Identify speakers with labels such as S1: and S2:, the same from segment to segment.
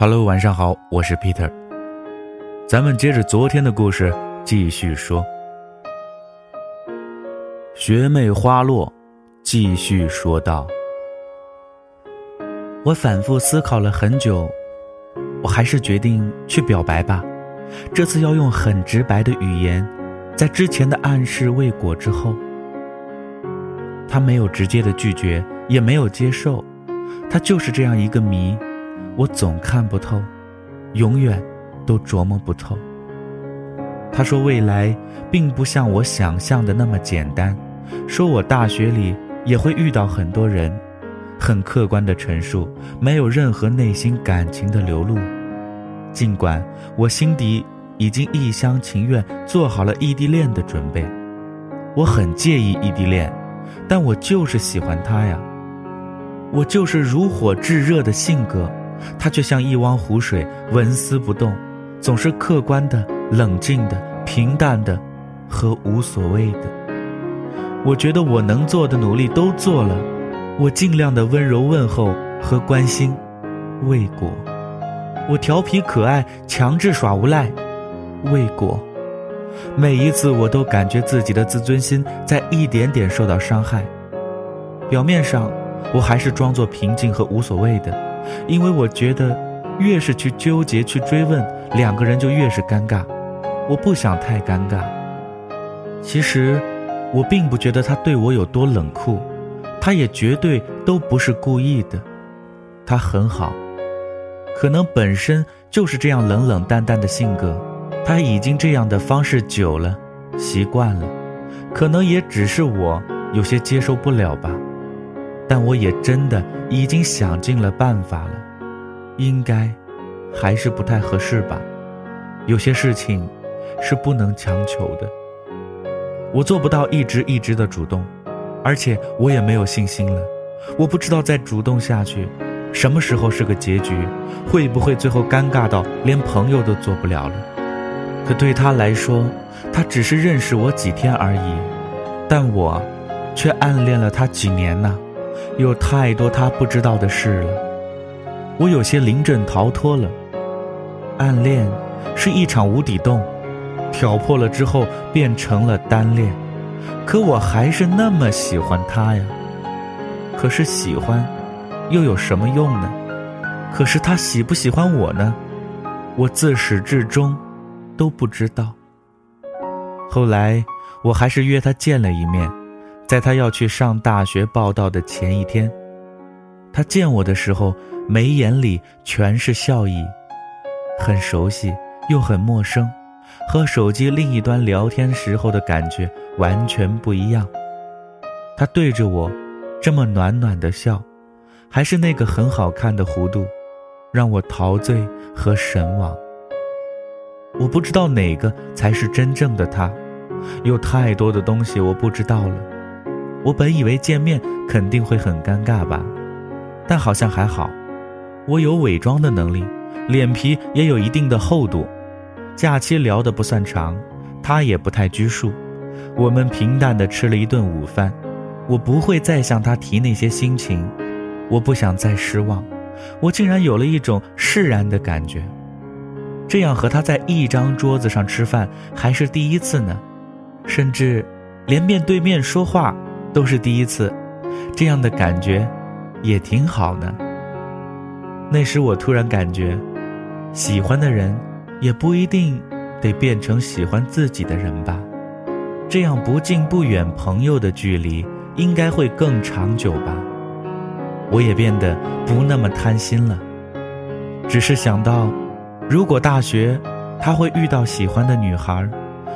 S1: Hello，晚上好，我是 Peter。咱们接着昨天的故事继续说。学妹花落，继续说道：“我反复思考了很久，我还是决定去表白吧。这次要用很直白的语言，在之前的暗示未果之后，他没有直接的拒绝，也没有接受，他就是这样一个谜。”我总看不透，永远都琢磨不透。他说未来并不像我想象的那么简单，说我大学里也会遇到很多人，很客观的陈述，没有任何内心感情的流露。尽管我心底已经一厢情愿做好了异地恋的准备，我很介意异地恋，但我就是喜欢他呀，我就是如火炙热的性格。他却像一汪湖水，纹丝不动，总是客观的、冷静的、平淡的，和无所谓的。我觉得我能做的努力都做了，我尽量的温柔问候和关心，未果；我调皮可爱，强制耍无赖，未果。每一次我都感觉自己的自尊心在一点点受到伤害。表面上，我还是装作平静和无所谓的。因为我觉得，越是去纠结、去追问，两个人就越是尴尬。我不想太尴尬。其实，我并不觉得他对我有多冷酷，他也绝对都不是故意的。他很好，可能本身就是这样冷冷淡淡的性格，他已经这样的方式久了，习惯了，可能也只是我有些接受不了吧。但我也真的已经想尽了办法了，应该还是不太合适吧。有些事情是不能强求的。我做不到一直一直的主动，而且我也没有信心了。我不知道再主动下去，什么时候是个结局？会不会最后尴尬到连朋友都做不了了？可对他来说，他只是认识我几天而已，但我却暗恋了他几年呢。有太多他不知道的事了，我有些临阵逃脱了。暗恋是一场无底洞，挑破了之后变成了单恋，可我还是那么喜欢他呀。可是喜欢，又有什么用呢？可是他喜不喜欢我呢？我自始至终都不知道。后来我还是约他见了一面。在他要去上大学报道的前一天，他见我的时候，眉眼里全是笑意，很熟悉又很陌生，和手机另一端聊天时候的感觉完全不一样。他对着我，这么暖暖的笑，还是那个很好看的弧度，让我陶醉和神往。我不知道哪个才是真正的他，有太多的东西我不知道了。我本以为见面肯定会很尴尬吧，但好像还好。我有伪装的能力，脸皮也有一定的厚度。假期聊得不算长，他也不太拘束。我们平淡的吃了一顿午饭。我不会再向他提那些心情，我不想再失望。我竟然有了一种释然的感觉。这样和他在一张桌子上吃饭还是第一次呢，甚至连面对面说话。都是第一次，这样的感觉也挺好呢。那时我突然感觉，喜欢的人也不一定得变成喜欢自己的人吧。这样不近不远朋友的距离应该会更长久吧。我也变得不那么贪心了，只是想到，如果大学他会遇到喜欢的女孩，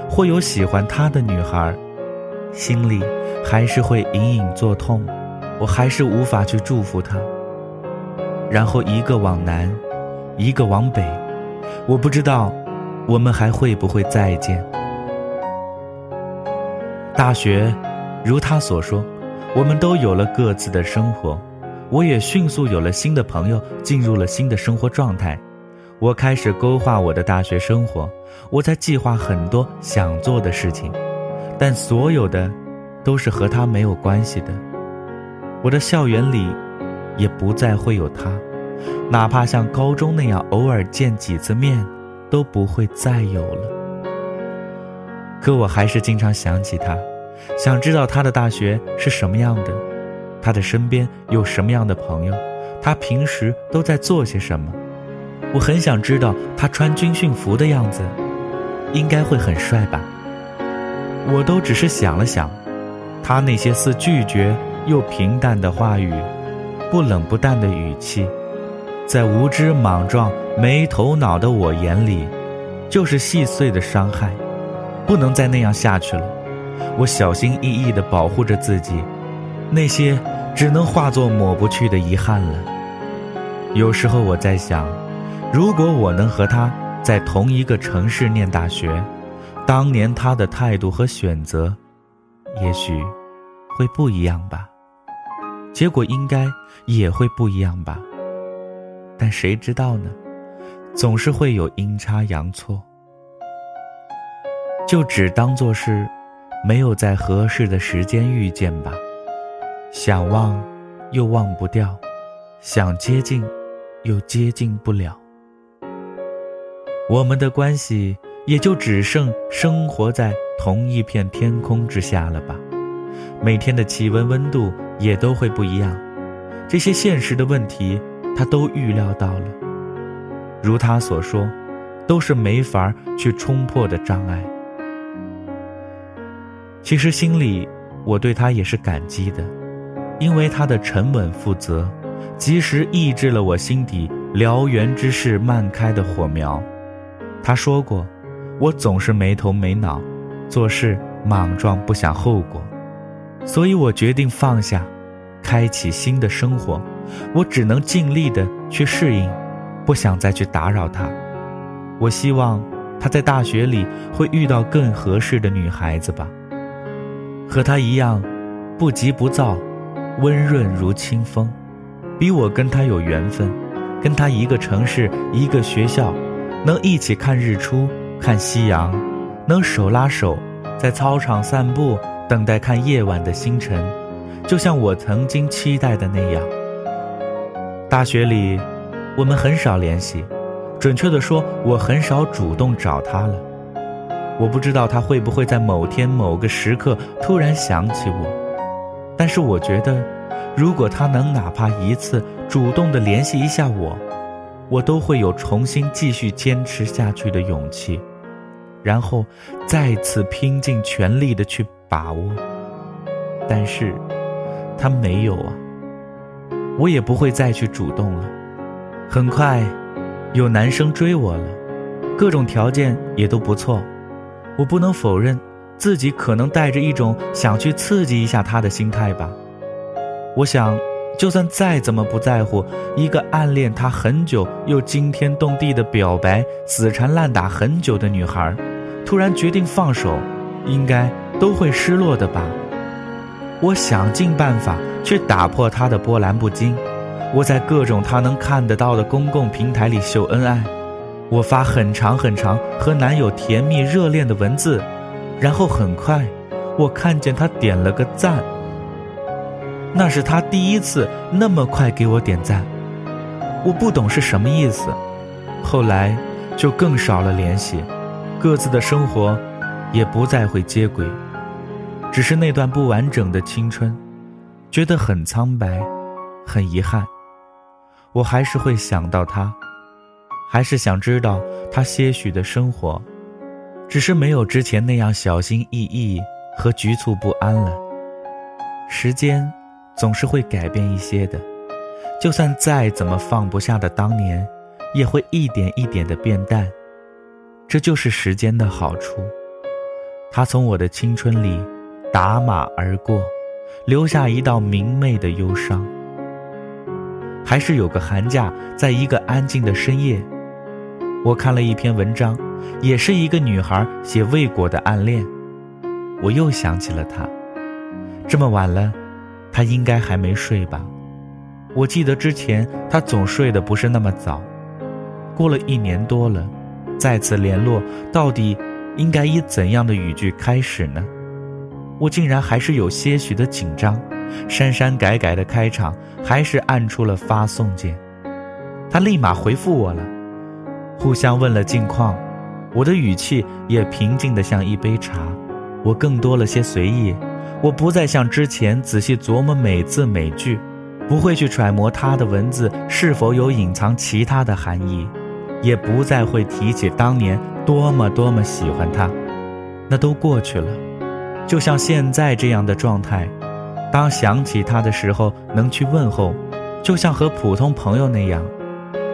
S1: 会有喜欢他的女孩。心里还是会隐隐作痛，我还是无法去祝福他。然后一个往南，一个往北，我不知道我们还会不会再见。大学，如他所说，我们都有了各自的生活，我也迅速有了新的朋友，进入了新的生活状态。我开始勾画我的大学生活，我在计划很多想做的事情。但所有的，都是和他没有关系的。我的校园里，也不再会有他，哪怕像高中那样偶尔见几次面，都不会再有了。可我还是经常想起他，想知道他的大学是什么样的，他的身边有什么样的朋友，他平时都在做些什么。我很想知道他穿军训服的样子，应该会很帅吧。我都只是想了想，他那些似拒绝又平淡的话语，不冷不淡的语气，在无知莽撞没头脑的我眼里，就是细碎的伤害。不能再那样下去了。我小心翼翼地保护着自己，那些只能化作抹不去的遗憾了。有时候我在想。如果我能和他在同一个城市念大学，当年他的态度和选择，也许会不一样吧。结果应该也会不一样吧。但谁知道呢？总是会有阴差阳错。就只当做是没有在合适的时间遇见吧。想忘，又忘不掉；想接近，又接近不了。我们的关系也就只剩生活在同一片天空之下了吧？每天的气温温度也都会不一样，这些现实的问题他都预料到了。如他所说，都是没法去冲破的障碍。其实心里我对他也是感激的，因为他的沉稳负责，及时抑制了我心底燎原之势漫开的火苗。他说过：“我总是没头没脑，做事莽撞，不想后果，所以我决定放下，开启新的生活。我只能尽力的去适应，不想再去打扰他。我希望他在大学里会遇到更合适的女孩子吧，和他一样，不急不躁，温润如清风，比我跟他有缘分，跟他一个城市，一个学校。”能一起看日出、看夕阳，能手拉手在操场散步，等待看夜晚的星辰，就像我曾经期待的那样。大学里，我们很少联系，准确的说，我很少主动找他了。我不知道他会不会在某天某个时刻突然想起我，但是我觉得，如果他能哪怕一次主动的联系一下我。我都会有重新继续坚持下去的勇气，然后再次拼尽全力的去把握。但是，他没有啊，我也不会再去主动了。很快，有男生追我了，各种条件也都不错。我不能否认自己可能带着一种想去刺激一下他的心态吧。我想。就算再怎么不在乎，一个暗恋他很久又惊天动地的表白，死缠烂打很久的女孩，突然决定放手，应该都会失落的吧。我想尽办法去打破他的波澜不惊，我在各种他能看得到的公共平台里秀恩爱，我发很长很长和男友甜蜜热恋的文字，然后很快，我看见他点了个赞。那是他第一次那么快给我点赞，我不懂是什么意思。后来就更少了联系，各自的生活也不再会接轨。只是那段不完整的青春，觉得很苍白，很遗憾。我还是会想到他，还是想知道他些许的生活，只是没有之前那样小心翼翼和局促不安了。时间。总是会改变一些的，就算再怎么放不下的当年，也会一点一点的变淡。这就是时间的好处。它从我的青春里打马而过，留下一道明媚的忧伤。还是有个寒假，在一个安静的深夜，我看了一篇文章，也是一个女孩写未果的暗恋。我又想起了她，这么晚了。他应该还没睡吧？我记得之前他总睡得不是那么早。过了一年多了，再次联络，到底应该以怎样的语句开始呢？我竟然还是有些许的紧张，删删改改的开场，还是按出了发送键。他立马回复我了，互相问了近况，我的语气也平静的像一杯茶，我更多了些随意，我不再像之前仔细琢磨每字每句，不会去揣摩他的文字是否有隐藏其他的含义，也不再会提起当年多么多么喜欢他，那都过去了，就像现在这样的状态，当想起他的时候能去问候，就像和普通朋友那样。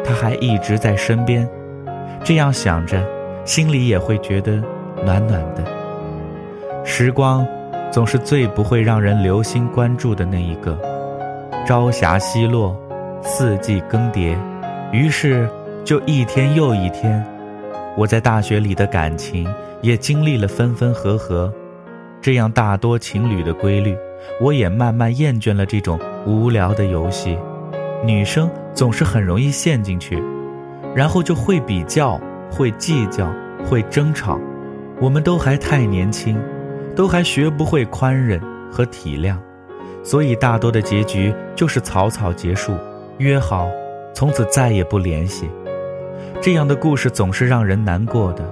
S1: 他还一直在身边，这样想着，心里也会觉得暖暖的。时光总是最不会让人留心关注的那一个。朝霞西落，四季更迭，于是就一天又一天。我在大学里的感情也经历了分分合合，这样大多情侣的规律，我也慢慢厌倦了这种无聊的游戏。女生总是很容易陷进去，然后就会比较、会计较、会争吵。我们都还太年轻，都还学不会宽忍和体谅，所以大多的结局就是草草结束，约好从此再也不联系。这样的故事总是让人难过的。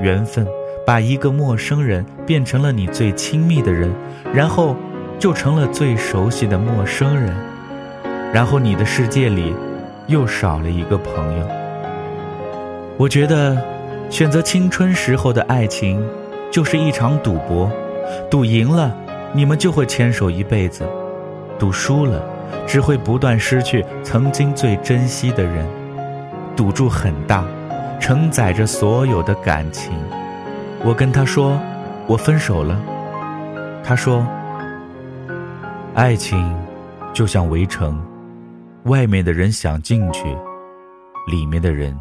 S1: 缘分把一个陌生人变成了你最亲密的人，然后就成了最熟悉的陌生人。然后你的世界里，又少了一个朋友。我觉得，选择青春时候的爱情，就是一场赌博，赌赢了，你们就会牵手一辈子；赌输了，只会不断失去曾经最珍惜的人。赌注很大，承载着所有的感情。我跟他说，我分手了。他说，爱情就像围城。外面的人想进去，里面的人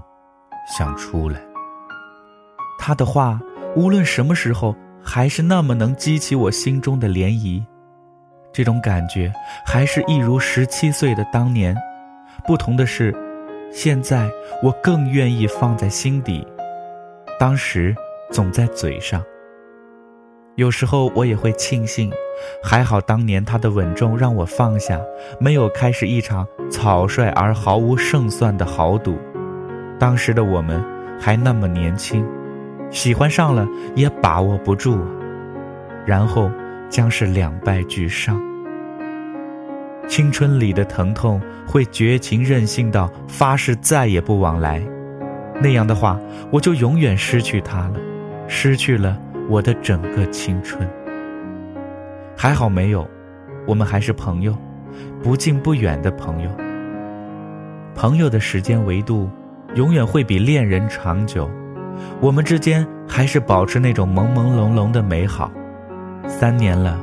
S1: 想出来。他的话，无论什么时候，还是那么能激起我心中的涟漪。这种感觉，还是一如十七岁的当年。不同的是，现在我更愿意放在心底，当时总在嘴上。有时候我也会庆幸，还好当年他的稳重让我放下，没有开始一场草率而毫无胜算的豪赌。当时的我们还那么年轻，喜欢上了也把握不住，然后将是两败俱伤。青春里的疼痛会绝情任性到发誓再也不往来，那样的话我就永远失去他了，失去了。我的整个青春，还好没有，我们还是朋友，不近不远的朋友。朋友的时间维度，永远会比恋人长久。我们之间还是保持那种朦朦胧胧的美好。三年了，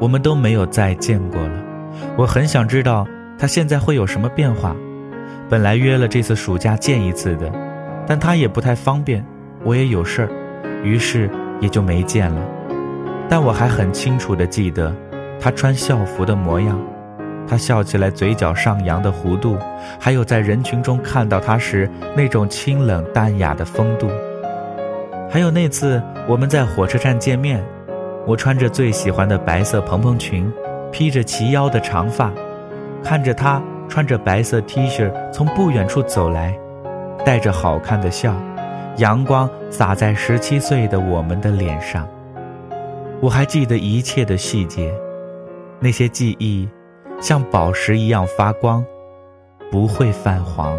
S1: 我们都没有再见过了。我很想知道他现在会有什么变化。本来约了这次暑假见一次的，但他也不太方便，我也有事儿，于是。也就没见了，但我还很清楚地记得，他穿校服的模样，他笑起来嘴角上扬的弧度，还有在人群中看到他时那种清冷淡雅的风度。还有那次我们在火车站见面，我穿着最喜欢的白色蓬蓬裙，披着齐腰的长发，看着他穿着白色 T 恤从不远处走来，带着好看的笑。阳光洒在十七岁的我们的脸上，我还记得一切的细节，那些记忆像宝石一样发光，不会泛黄。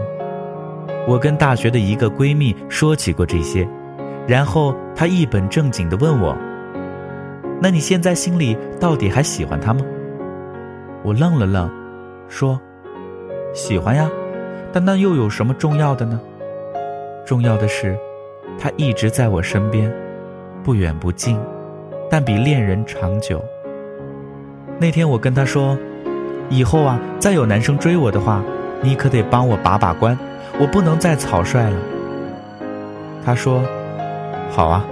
S1: 我跟大学的一个闺蜜说起过这些，然后她一本正经地问我：“那你现在心里到底还喜欢他吗？”我愣了愣，说：“喜欢呀，但那又有什么重要的呢？重要的是。”他一直在我身边，不远不近，但比恋人长久。那天我跟他说：“以后啊，再有男生追我的话，你可得帮我把把关，我不能再草率了。”他说：“好啊。”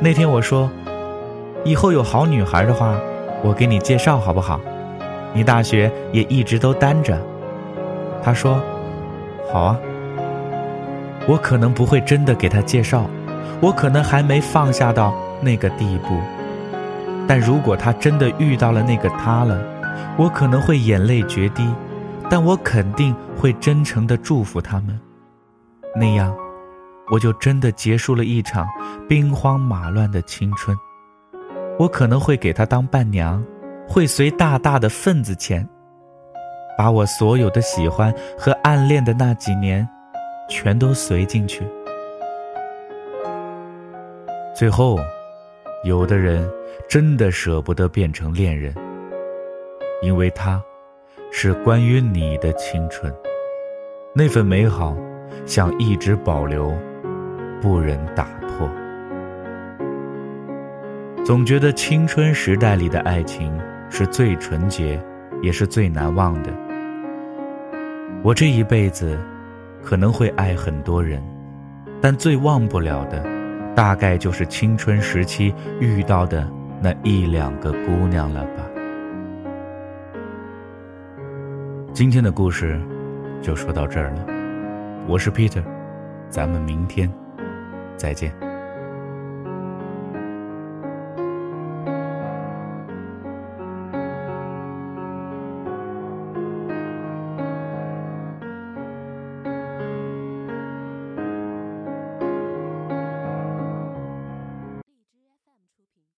S1: 那天我说：“以后有好女孩的话，我给你介绍好不好？你大学也一直都单着。”他说：“好啊。”我可能不会真的给他介绍，我可能还没放下到那个地步。但如果他真的遇到了那个他了，我可能会眼泪决堤，但我肯定会真诚的祝福他们。那样，我就真的结束了一场兵荒马乱的青春。我可能会给他当伴娘，会随大大的份子钱，把我所有的喜欢和暗恋的那几年，全都随进去。最后，有的人真的舍不得变成恋人，因为他，是关于你的青春，那份美好，想一直保留，不忍打破。总觉得青春时代里的爱情是最纯洁，也是最难忘的。我这一辈子，可能会爱很多人，但最忘不了的，大概就是青春时期遇到的那一两个姑娘了吧。今天的故事就说到这儿了，我是 Peter，咱们明天再见。